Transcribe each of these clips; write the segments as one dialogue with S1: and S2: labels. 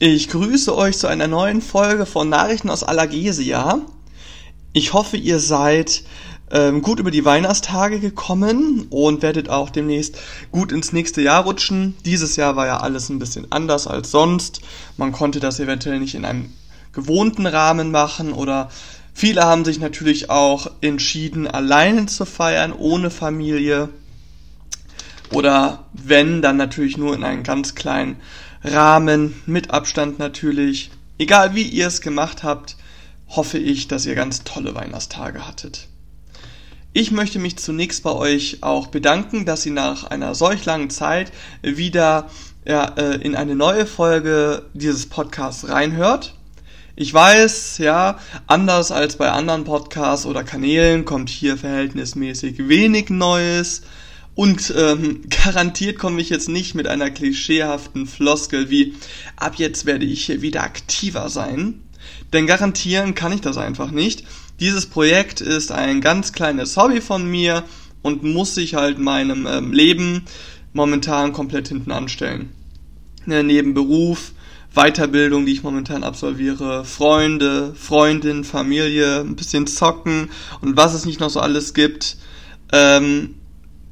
S1: Ich grüße euch zu einer neuen Folge von Nachrichten aus Allergesia. Ich hoffe, ihr seid ähm, gut über die Weihnachtstage gekommen und werdet auch demnächst gut ins nächste Jahr rutschen. Dieses Jahr war ja alles ein bisschen anders als sonst. Man konnte das eventuell nicht in einem gewohnten Rahmen machen oder viele haben sich natürlich auch entschieden, alleine zu feiern, ohne Familie. Oder wenn, dann natürlich nur in einem ganz kleinen Rahmen, mit Abstand natürlich. Egal wie ihr es gemacht habt, hoffe ich, dass ihr ganz tolle Weihnachtstage hattet. Ich möchte mich zunächst bei euch auch bedanken, dass ihr nach einer solch langen Zeit wieder ja, äh, in eine neue Folge dieses Podcasts reinhört. Ich weiß, ja, anders als bei anderen Podcasts oder Kanälen kommt hier verhältnismäßig wenig Neues. Und ähm, garantiert komme ich jetzt nicht mit einer klischeehaften Floskel wie ab jetzt werde ich wieder aktiver sein. Denn garantieren kann ich das einfach nicht. Dieses Projekt ist ein ganz kleines Hobby von mir und muss sich halt meinem ähm, Leben momentan komplett hinten anstellen. Ne, neben Beruf, Weiterbildung, die ich momentan absolviere, Freunde, Freundin, Familie, ein bisschen zocken und was es nicht noch so alles gibt, ähm,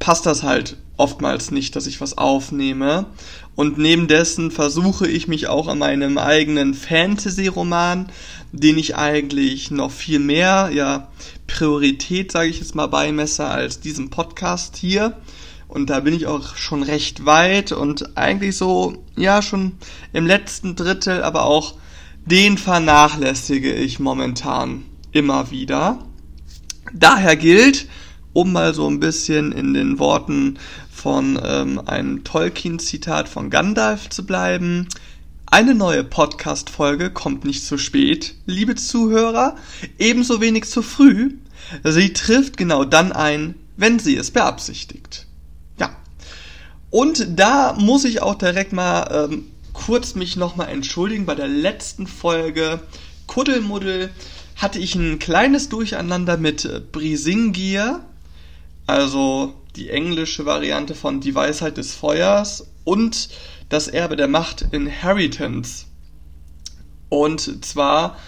S1: passt das halt oftmals nicht, dass ich was aufnehme. Und neben dessen versuche ich mich auch an meinem eigenen Fantasy-Roman, den ich eigentlich noch viel mehr, ja, Priorität, sage ich jetzt mal, beimesse als diesem Podcast hier. Und da bin ich auch schon recht weit und eigentlich so, ja, schon im letzten Drittel, aber auch den vernachlässige ich momentan immer wieder. Daher gilt, um mal so ein bisschen in den Worten von ähm, einem Tolkien-Zitat von Gandalf zu bleiben. Eine neue Podcast-Folge kommt nicht zu spät, liebe Zuhörer, ebenso wenig zu früh. Sie trifft genau dann ein, wenn sie es beabsichtigt. Ja. Und da muss ich auch direkt mal ähm, kurz mich nochmal entschuldigen. Bei der letzten Folge Kuddelmuddel hatte ich ein kleines Durcheinander mit äh, Brisingir also die englische Variante von Die Weisheit des Feuers und Das Erbe der Macht Inheritance. Und zwar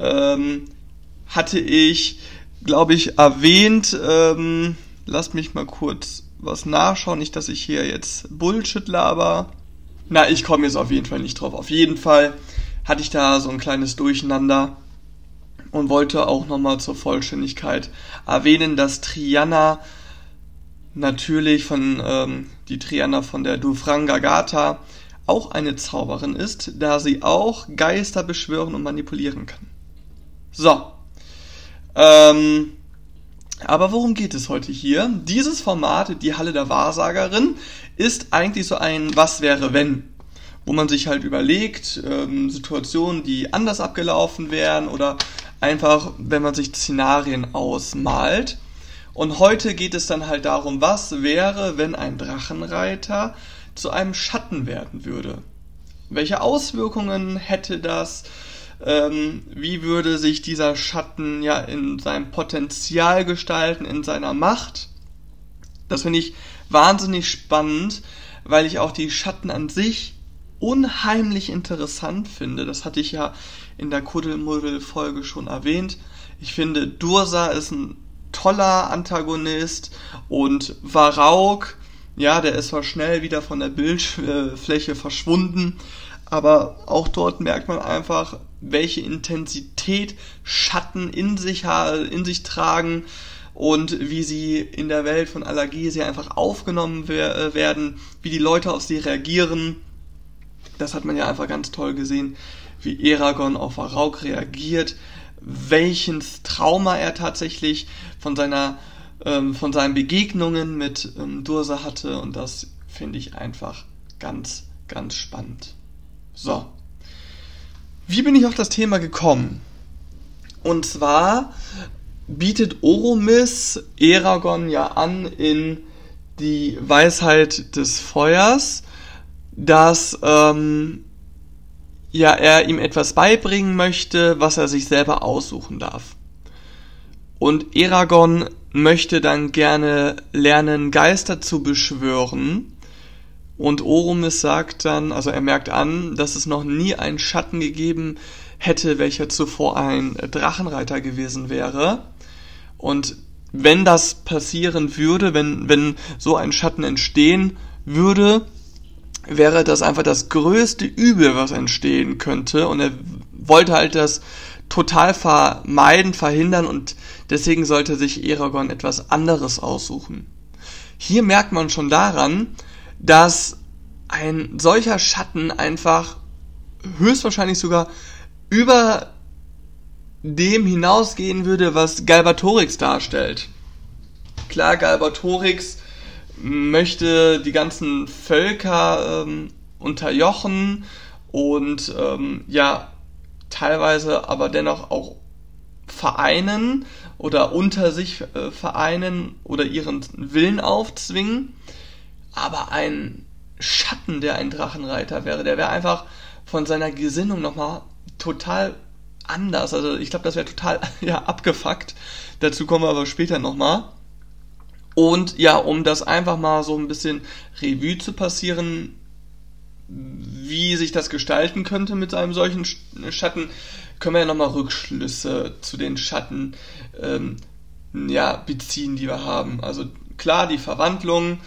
S1: ähm, hatte ich, glaube ich, erwähnt, ähm, lasst mich mal kurz was nachschauen, nicht, dass ich hier jetzt Bullshit laber. Na, ich komme jetzt auf jeden Fall nicht drauf. Auf jeden Fall hatte ich da so ein kleines Durcheinander und wollte auch nochmal zur Vollständigkeit erwähnen, dass Triana natürlich von ähm, die Triana von der Dufranga Gata auch eine Zauberin ist, da sie auch Geister beschwören und manipulieren kann. So. Ähm, aber worum geht es heute hier? Dieses Format, die Halle der Wahrsagerin, ist eigentlich so ein Was wäre wenn, wo man sich halt überlegt, ähm, Situationen, die anders abgelaufen wären oder einfach, wenn man sich Szenarien ausmalt. Und heute geht es dann halt darum, was wäre, wenn ein Drachenreiter zu einem Schatten werden würde? Welche Auswirkungen hätte das? Ähm, wie würde sich dieser Schatten ja in seinem Potenzial gestalten, in seiner Macht? Das finde ich wahnsinnig spannend, weil ich auch die Schatten an sich unheimlich interessant finde. Das hatte ich ja in der Kuddelmuddel-Folge schon erwähnt. Ich finde, Dursa ist ein toller Antagonist und Varauk, ja, der ist zwar schnell wieder von der Bildfläche verschwunden, aber auch dort merkt man einfach, welche Intensität Schatten in sich, in sich tragen und wie sie in der Welt von Allergesia einfach aufgenommen werden, wie die Leute auf sie reagieren. Das hat man ja einfach ganz toll gesehen, wie Eragon auf Varauk reagiert, welches Trauma er tatsächlich von seiner ähm, von seinen Begegnungen mit ähm, Dursa hatte und das finde ich einfach ganz ganz spannend. So. Wie bin ich auf das Thema gekommen? Und zwar bietet Oromis Eragon ja an in die Weisheit des Feuers, dass ähm, ja er ihm etwas beibringen möchte, was er sich selber aussuchen darf. Und Eragon möchte dann gerne lernen, Geister zu beschwören. Und Oromis sagt dann, also er merkt an, dass es noch nie einen Schatten gegeben hätte, welcher zuvor ein Drachenreiter gewesen wäre. Und wenn das passieren würde, wenn, wenn so ein Schatten entstehen würde, wäre das einfach das größte Übel, was entstehen könnte. Und er wollte halt das total vermeiden, verhindern und deswegen sollte sich Eragon etwas anderes aussuchen. Hier merkt man schon daran, dass ein solcher Schatten einfach höchstwahrscheinlich sogar über dem hinausgehen würde, was Galbatorix darstellt. Klar, Galbatorix möchte die ganzen Völker ähm, unterjochen und ähm, ja, teilweise aber dennoch auch vereinen oder unter sich äh, vereinen oder ihren Willen aufzwingen. Aber ein Schatten, der ein Drachenreiter wäre, der wäre einfach von seiner Gesinnung nochmal total anders. Also ich glaube, das wäre total ja, abgefuckt. Dazu kommen wir aber später nochmal. Und ja, um das einfach mal so ein bisschen Revue zu passieren, wie sich das gestalten könnte mit einem solchen Schatten, können wir ja nochmal Rückschlüsse zu den Schatten ähm, ja, beziehen, die wir haben. Also klar, die Verwandlung,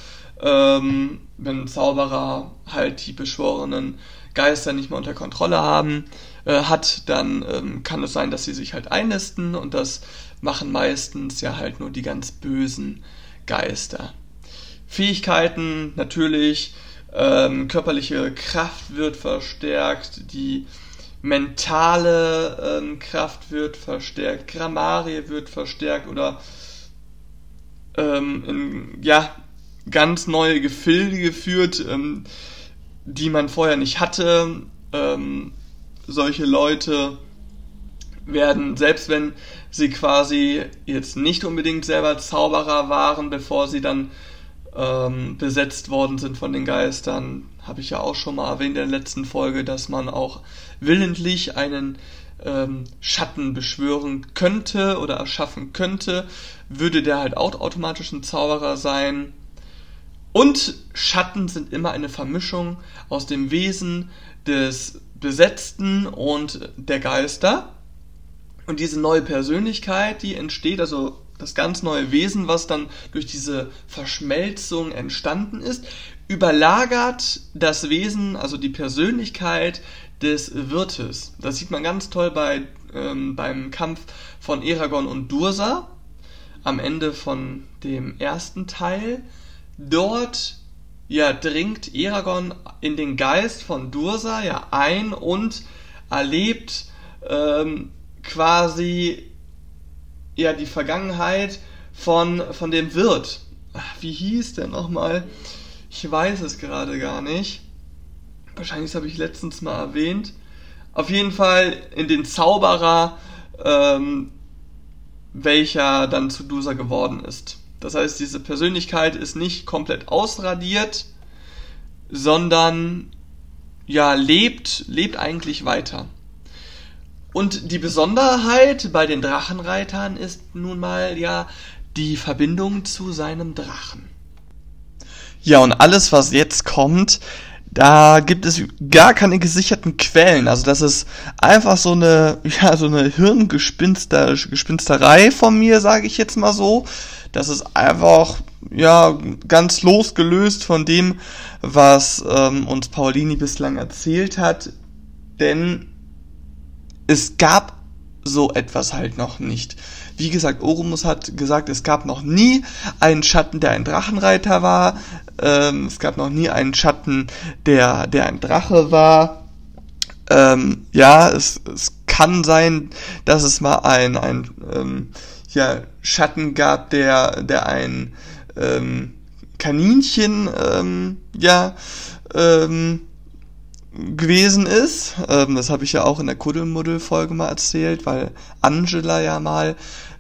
S1: ähm, wenn Zauberer halt die beschworenen Geister nicht mehr unter Kontrolle haben, äh, hat, dann ähm, kann es sein, dass sie sich halt einnisten und das machen meistens ja halt nur die ganz bösen Geister. Fähigkeiten natürlich, ähm, körperliche Kraft wird verstärkt, die mentale ähm, Kraft wird verstärkt, Grammarie wird verstärkt oder ähm, in, ja, ganz neue Gefilde geführt, ähm, die man vorher nicht hatte. Ähm, solche Leute werden, selbst wenn sie quasi jetzt nicht unbedingt selber Zauberer waren, bevor sie dann ähm, besetzt worden sind von den Geistern, habe ich ja auch schon mal erwähnt in der letzten Folge, dass man auch willentlich einen ähm, Schatten beschwören könnte oder erschaffen könnte, würde der halt auch automatisch ein Zauberer sein. Und Schatten sind immer eine Vermischung aus dem Wesen des Besetzten und der Geister. Und diese neue Persönlichkeit, die entsteht, also das ganz neue Wesen, was dann durch diese Verschmelzung entstanden ist, überlagert das Wesen, also die Persönlichkeit des Wirtes. Das sieht man ganz toll bei, ähm, beim Kampf von Eragon und Dursa am Ende von dem ersten Teil. Dort ja, dringt Eragon in den Geist von Dursa ja ein und erlebt ähm, quasi ja die Vergangenheit von, von dem Wirt. Wie hieß der nochmal? Ich weiß es gerade gar nicht. Wahrscheinlich habe ich letztens mal erwähnt. Auf jeden Fall in den Zauberer, ähm, welcher dann zu Dusa geworden ist. Das heißt, diese Persönlichkeit ist nicht komplett ausradiert, sondern ja, lebt, lebt eigentlich weiter. Und die Besonderheit bei den Drachenreitern ist nun mal ja die Verbindung zu seinem Drachen. Ja, und alles, was jetzt kommt, da gibt es gar keine gesicherten Quellen. Also das ist einfach so eine, ja, so eine Hirngespinster, Gespinsterei von mir, sage ich jetzt mal so. Das ist einfach, ja, ganz losgelöst von dem, was ähm, uns Paulini bislang erzählt hat. Denn es gab so etwas halt noch nicht. Wie gesagt, Orumus hat gesagt, es gab noch nie einen Schatten, der ein Drachenreiter war. Ähm, es gab noch nie einen Schatten, der, der ein Drache war. Ähm, ja, es, es kann sein, dass es mal ein, ein ähm, ja, Schatten gab, der, der ein ähm, Kaninchen ähm, ja, ähm, gewesen ist. Ähm, das habe ich ja auch in der Kuddelmuddel-Folge mal erzählt, weil Angela ja mal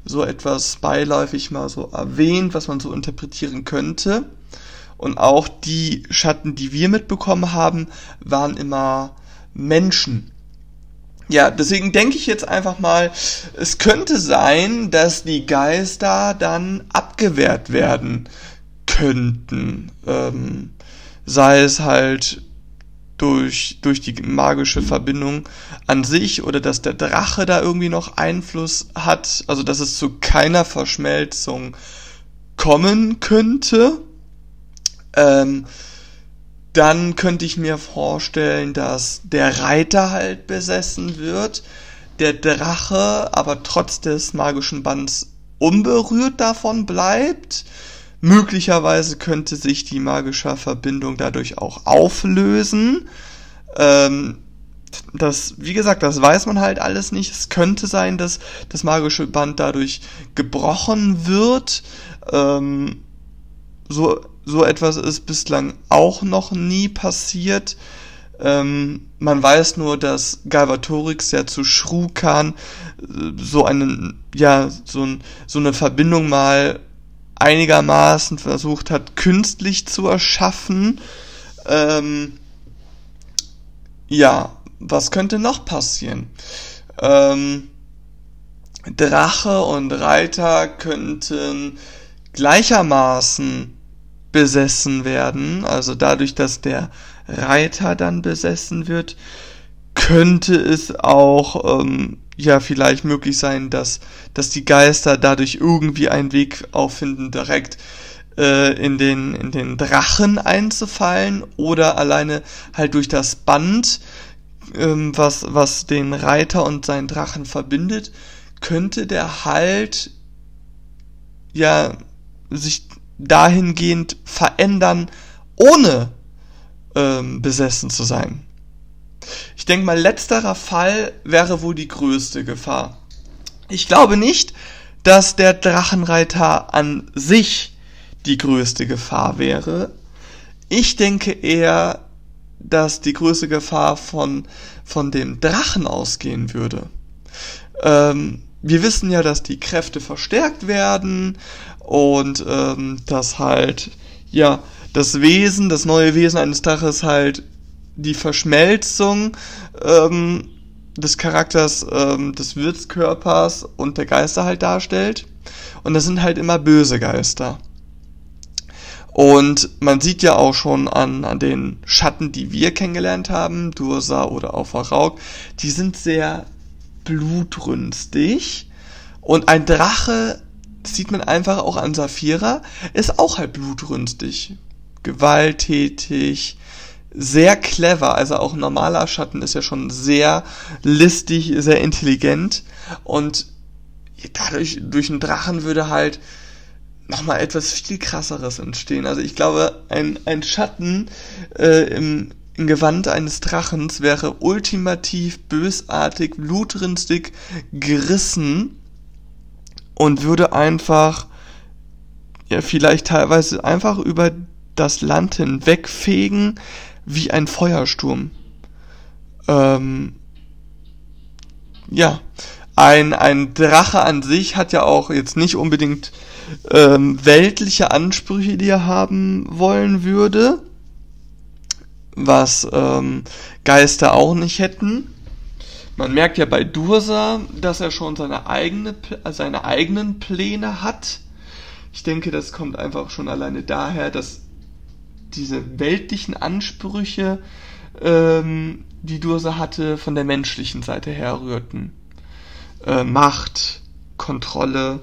S1: so etwas beiläufig mal so erwähnt, was man so interpretieren könnte. Und auch die Schatten, die wir mitbekommen haben, waren immer Menschen. Ja, deswegen denke ich jetzt einfach mal, es könnte sein, dass die Geister dann abgewehrt werden könnten. Ähm, sei es halt durch, durch die magische Verbindung an sich oder dass der Drache da irgendwie noch Einfluss hat, also dass es zu keiner Verschmelzung kommen könnte. Ähm, dann könnte ich mir vorstellen, dass der Reiter halt besessen wird, der Drache aber trotz des magischen Bands unberührt davon bleibt. Möglicherweise könnte sich die magische Verbindung dadurch auch auflösen. Ähm, das, wie gesagt, das weiß man halt alles nicht. Es könnte sein, dass das magische Band dadurch gebrochen wird. Ähm, so so etwas ist bislang auch noch nie passiert. Ähm, man weiß nur, dass Galvatorix ja zu Shrukan äh, so einen, ja, so, ein, so eine Verbindung mal einigermaßen versucht hat, künstlich zu erschaffen. Ähm, ja, was könnte noch passieren? Ähm, Drache und Reiter könnten gleichermaßen besessen werden, also dadurch, dass der Reiter dann besessen wird, könnte es auch ähm, ja vielleicht möglich sein, dass, dass die Geister dadurch irgendwie einen Weg auffinden, direkt äh, in, den, in den Drachen einzufallen oder alleine halt durch das Band, ähm, was, was den Reiter und seinen Drachen verbindet, könnte der halt ja sich dahingehend verändern, ohne ähm, besessen zu sein. Ich denke mal, letzterer Fall wäre wohl die größte Gefahr. Ich glaube nicht, dass der Drachenreiter an sich die größte Gefahr wäre. Ich denke eher, dass die größte Gefahr von, von dem Drachen ausgehen würde. Ähm, wir wissen ja, dass die Kräfte verstärkt werden und ähm, dass halt, ja, das Wesen, das neue Wesen eines Draches halt die Verschmelzung ähm, des Charakters ähm, des Wirtskörpers und der Geister halt darstellt. Und das sind halt immer böse Geister. Und man sieht ja auch schon an, an den Schatten, die wir kennengelernt haben, Dursa oder auch Varauk, die sind sehr blutrünstig. Und ein Drache sieht man einfach auch an Saphira, ist auch halt blutrünstig, gewalttätig, sehr clever, also auch ein normaler Schatten ist ja schon sehr listig, sehr intelligent und dadurch, durch einen Drachen würde halt nochmal etwas viel krasseres entstehen. Also ich glaube, ein, ein Schatten äh, im, im Gewand eines Drachens wäre ultimativ bösartig, blutrünstig, gerissen und würde einfach, ja, vielleicht teilweise einfach über das Land hinwegfegen wie ein Feuersturm. Ähm, ja, ein, ein Drache an sich hat ja auch jetzt nicht unbedingt ähm, weltliche Ansprüche, die er haben wollen würde, was ähm, Geister auch nicht hätten. Man merkt ja bei Dursa, dass er schon seine, eigene, seine eigenen Pläne hat. Ich denke, das kommt einfach schon alleine daher, dass diese weltlichen Ansprüche, ähm, die Dursa hatte, von der menschlichen Seite herrührten. Äh, Macht, Kontrolle.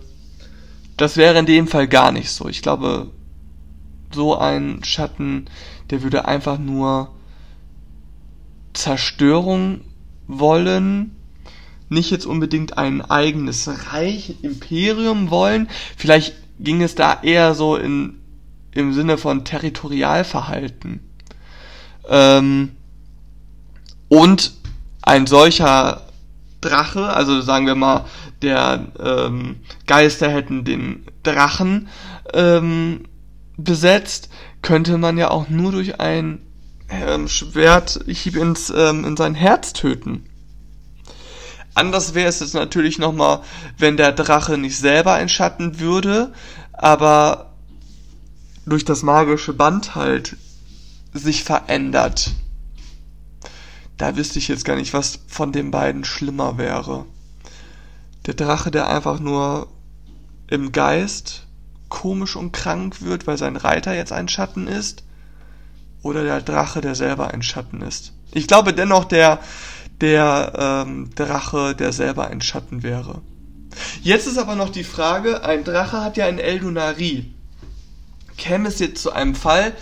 S1: Das wäre in dem Fall gar nicht so. Ich glaube, so ein Schatten, der würde einfach nur Zerstörung wollen, nicht jetzt unbedingt ein eigenes Reich, Imperium wollen. Vielleicht ging es da eher so in, im Sinne von Territorialverhalten. Ähm, und ein solcher Drache, also sagen wir mal, der ähm, Geister hätten den Drachen ähm, besetzt, könnte man ja auch nur durch ein ähm, Schwerthieb ins, ähm, in sein Herz töten. Anders wäre es jetzt natürlich nochmal, wenn der Drache nicht selber ein Schatten würde, aber durch das magische Band halt sich verändert. Da wüsste ich jetzt gar nicht, was von den beiden schlimmer wäre. Der Drache, der einfach nur im Geist komisch und krank wird, weil sein Reiter jetzt ein Schatten ist, oder der Drache, der selber ein Schatten ist. Ich glaube dennoch der, der ähm, Drache, der selber ein Schatten wäre. Jetzt ist aber noch die Frage, ein Drache hat ja ein Eldunari. Käme es jetzt zu einem Fall,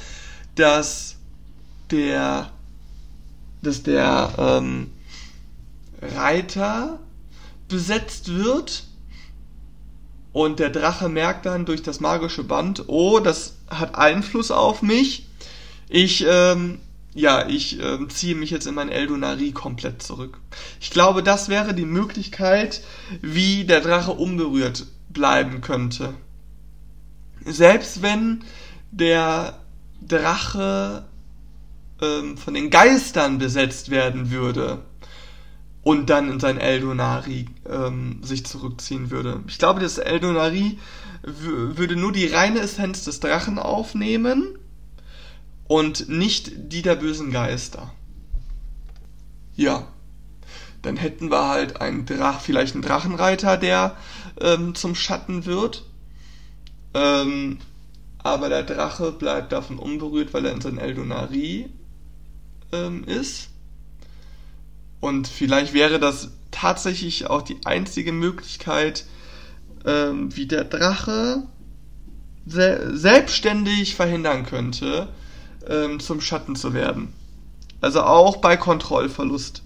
S1: dass der, dass der ähm, Reiter besetzt wird und der Drache merkt dann durch das magische Band, oh, das hat Einfluss auf mich. Ich, ähm, ja, ich ähm, ziehe mich jetzt in mein Eldonari komplett zurück. Ich glaube, das wäre die Möglichkeit, wie der Drache unberührt bleiben könnte. Selbst wenn der Drache ähm, von den Geistern besetzt werden würde und dann in sein Eldonari ähm, sich zurückziehen würde. Ich glaube, das Eldonari würde nur die reine Essenz des Drachen aufnehmen und nicht die der bösen Geister. Ja, dann hätten wir halt einen Drach, vielleicht einen Drachenreiter, der ähm, zum Schatten wird. Ähm, aber der Drache bleibt davon unberührt, weil er in sein Eldonari ähm, ist. Und vielleicht wäre das tatsächlich auch die einzige Möglichkeit, ähm, wie der Drache se selbstständig verhindern könnte, ähm, zum Schatten zu werden. Also auch bei Kontrollverlust.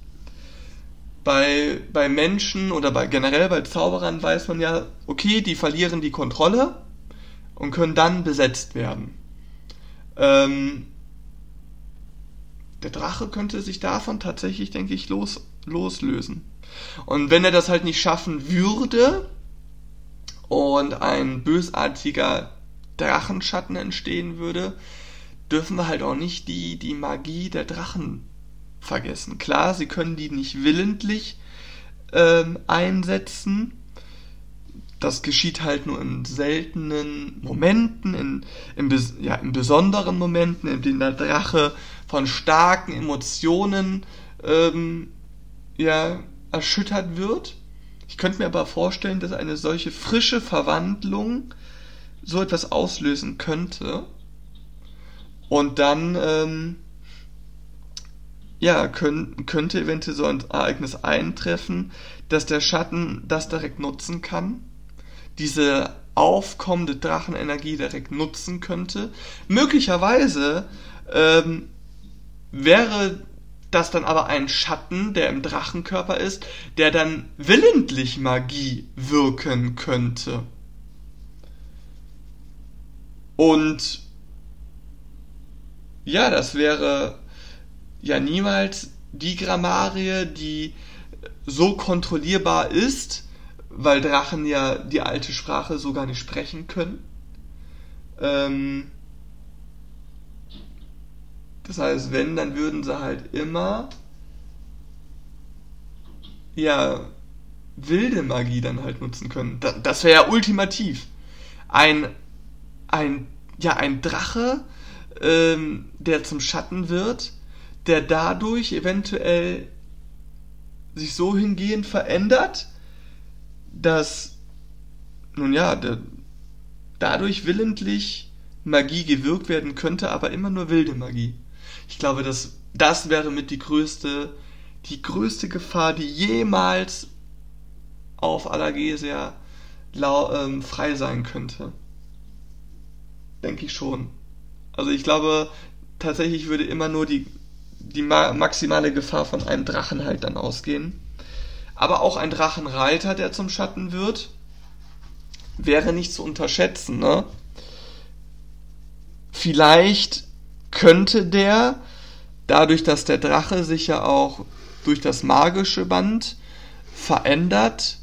S1: Bei, bei Menschen oder bei generell bei Zauberern weiß man ja, okay, die verlieren die Kontrolle und können dann besetzt werden. Ähm, der Drache könnte sich davon tatsächlich, denke ich, los, loslösen. Und wenn er das halt nicht schaffen würde und ein bösartiger Drachenschatten entstehen würde, dürfen wir halt auch nicht die, die Magie der Drachen vergessen. Klar, sie können die nicht willentlich ähm, einsetzen. Das geschieht halt nur in seltenen Momenten, in, in, ja, in besonderen Momenten, in denen der Drache von starken Emotionen ähm, ja, erschüttert wird. Ich könnte mir aber vorstellen, dass eine solche frische Verwandlung so etwas auslösen könnte. Und dann, ähm, ja, können, könnte eventuell so ein Ereignis eintreffen, dass der Schatten das direkt nutzen kann. Diese aufkommende Drachenenergie direkt nutzen könnte. Möglicherweise ähm, wäre das dann aber ein Schatten, der im Drachenkörper ist, der dann willentlich Magie wirken könnte. Und ja, das wäre ja niemals die Grammarie, die so kontrollierbar ist, weil Drachen ja die alte Sprache so gar nicht sprechen können. Ähm, das heißt, wenn, dann würden sie halt immer ja wilde Magie dann halt nutzen können. Das wäre ja ultimativ. Ein ein ja ein Drache, ähm, der zum Schatten wird, der dadurch eventuell sich so hingehend verändert, dass nun ja, der, dadurch willentlich Magie gewirkt werden könnte, aber immer nur wilde Magie. Ich glaube, dass das wäre mit die größte, die größte Gefahr, die jemals auf Allergesia ähm, frei sein könnte. Denke ich schon. Also ich glaube, tatsächlich würde immer nur die, die ma maximale Gefahr von einem Drachen halt dann ausgehen. Aber auch ein Drachenreiter, der zum Schatten wird, wäre nicht zu unterschätzen, ne? Vielleicht könnte der, dadurch, dass der Drache sich ja auch durch das magische Band verändert,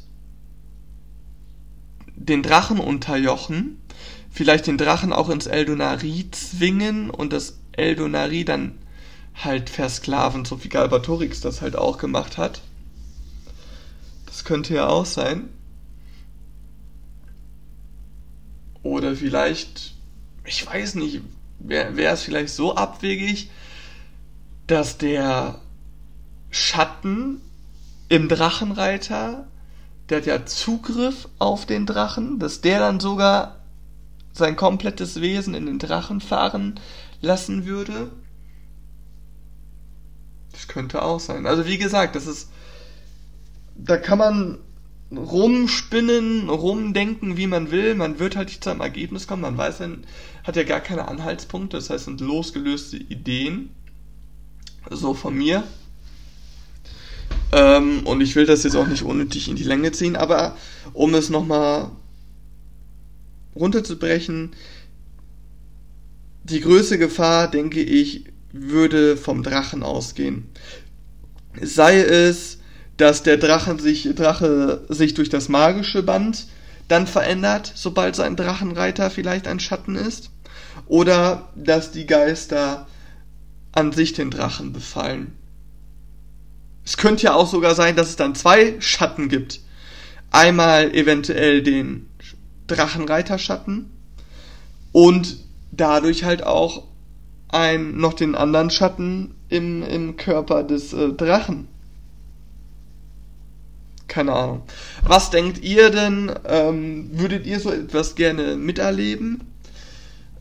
S1: den Drachen unterjochen, vielleicht den Drachen auch ins Eldonari zwingen und das Eldonari dann halt versklaven, so wie Galbatorix das halt auch gemacht hat. Das könnte ja auch sein. Oder vielleicht, ich weiß nicht, wäre wär es vielleicht so abwegig, dass der Schatten im Drachenreiter, der hat ja Zugriff auf den Drachen, dass der dann sogar sein komplettes Wesen in den Drachen fahren lassen würde Das könnte auch sein. Also wie gesagt, das ist. Da kann man rumspinnen, rumdenken, wie man will. Man wird halt nicht zu einem Ergebnis kommen. Man weiß dann, hat ja gar keine Anhaltspunkte. Das heißt, sind losgelöste Ideen. So von mir. Ähm, und ich will das jetzt auch nicht unnötig in die Länge ziehen, aber um es nochmal runterzubrechen, die größte Gefahr, denke ich, würde vom Drachen ausgehen. Sei es, dass der Drachen sich, Drache sich durch das magische Band dann verändert, sobald sein Drachenreiter vielleicht ein Schatten ist, oder dass die Geister an sich den Drachen befallen. Es könnte ja auch sogar sein, dass es dann zwei Schatten gibt. Einmal eventuell den Drachenreiterschatten und dadurch halt auch ein, noch den anderen Schatten im, im Körper des äh, Drachen. Keine Ahnung. Was denkt ihr denn? Ähm, würdet ihr so etwas gerne miterleben?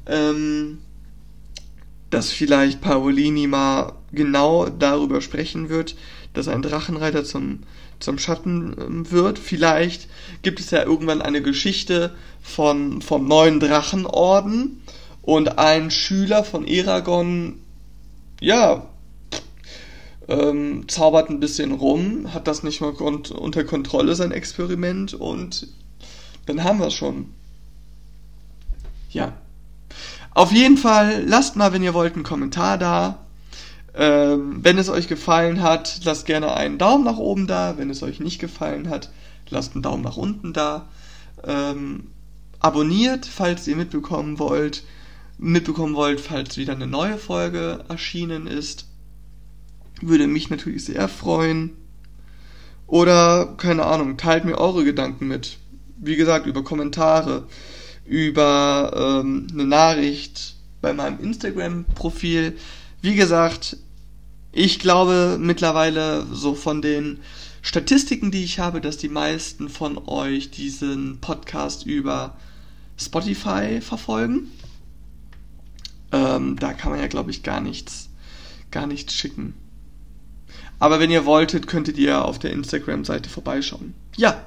S1: Ähm, dass vielleicht Paolini mal genau darüber sprechen wird, dass ein Drachenreiter zum, zum Schatten ähm, wird. Vielleicht gibt es ja irgendwann eine Geschichte von, vom neuen Drachenorden und ein Schüler von Eragon, ja, ähm, zaubert ein bisschen rum, hat das nicht mal unter Kontrolle, sein Experiment, und dann haben wir es schon. Ja. Auf jeden Fall, lasst mal, wenn ihr wollt, einen Kommentar da. Ähm, wenn es euch gefallen hat, lasst gerne einen Daumen nach oben da. Wenn es euch nicht gefallen hat, lasst einen Daumen nach unten da. Ähm, abonniert, falls ihr mitbekommen wollt, mitbekommen wollt, falls wieder eine neue Folge erschienen ist. Würde mich natürlich sehr freuen. Oder, keine Ahnung, teilt mir eure Gedanken mit. Wie gesagt, über Kommentare, über ähm, eine Nachricht bei meinem Instagram-Profil. Wie gesagt, ich glaube mittlerweile so von den Statistiken, die ich habe, dass die meisten von euch diesen Podcast über Spotify verfolgen. Ähm, da kann man ja, glaube ich, gar nichts, gar nichts schicken. Aber wenn ihr wolltet, könntet ihr auf der Instagram-Seite vorbeischauen. Ja,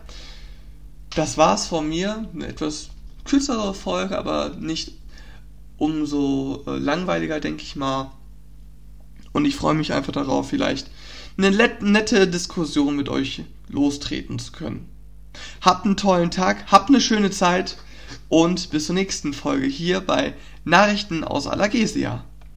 S1: das war's von mir. Eine etwas kürzere Folge, aber nicht umso äh, langweiliger, denke ich mal. Und ich freue mich einfach darauf, vielleicht eine nette Diskussion mit euch lostreten zu können. Habt einen tollen Tag, habt eine schöne Zeit und bis zur nächsten Folge hier bei Nachrichten aus Allergesia.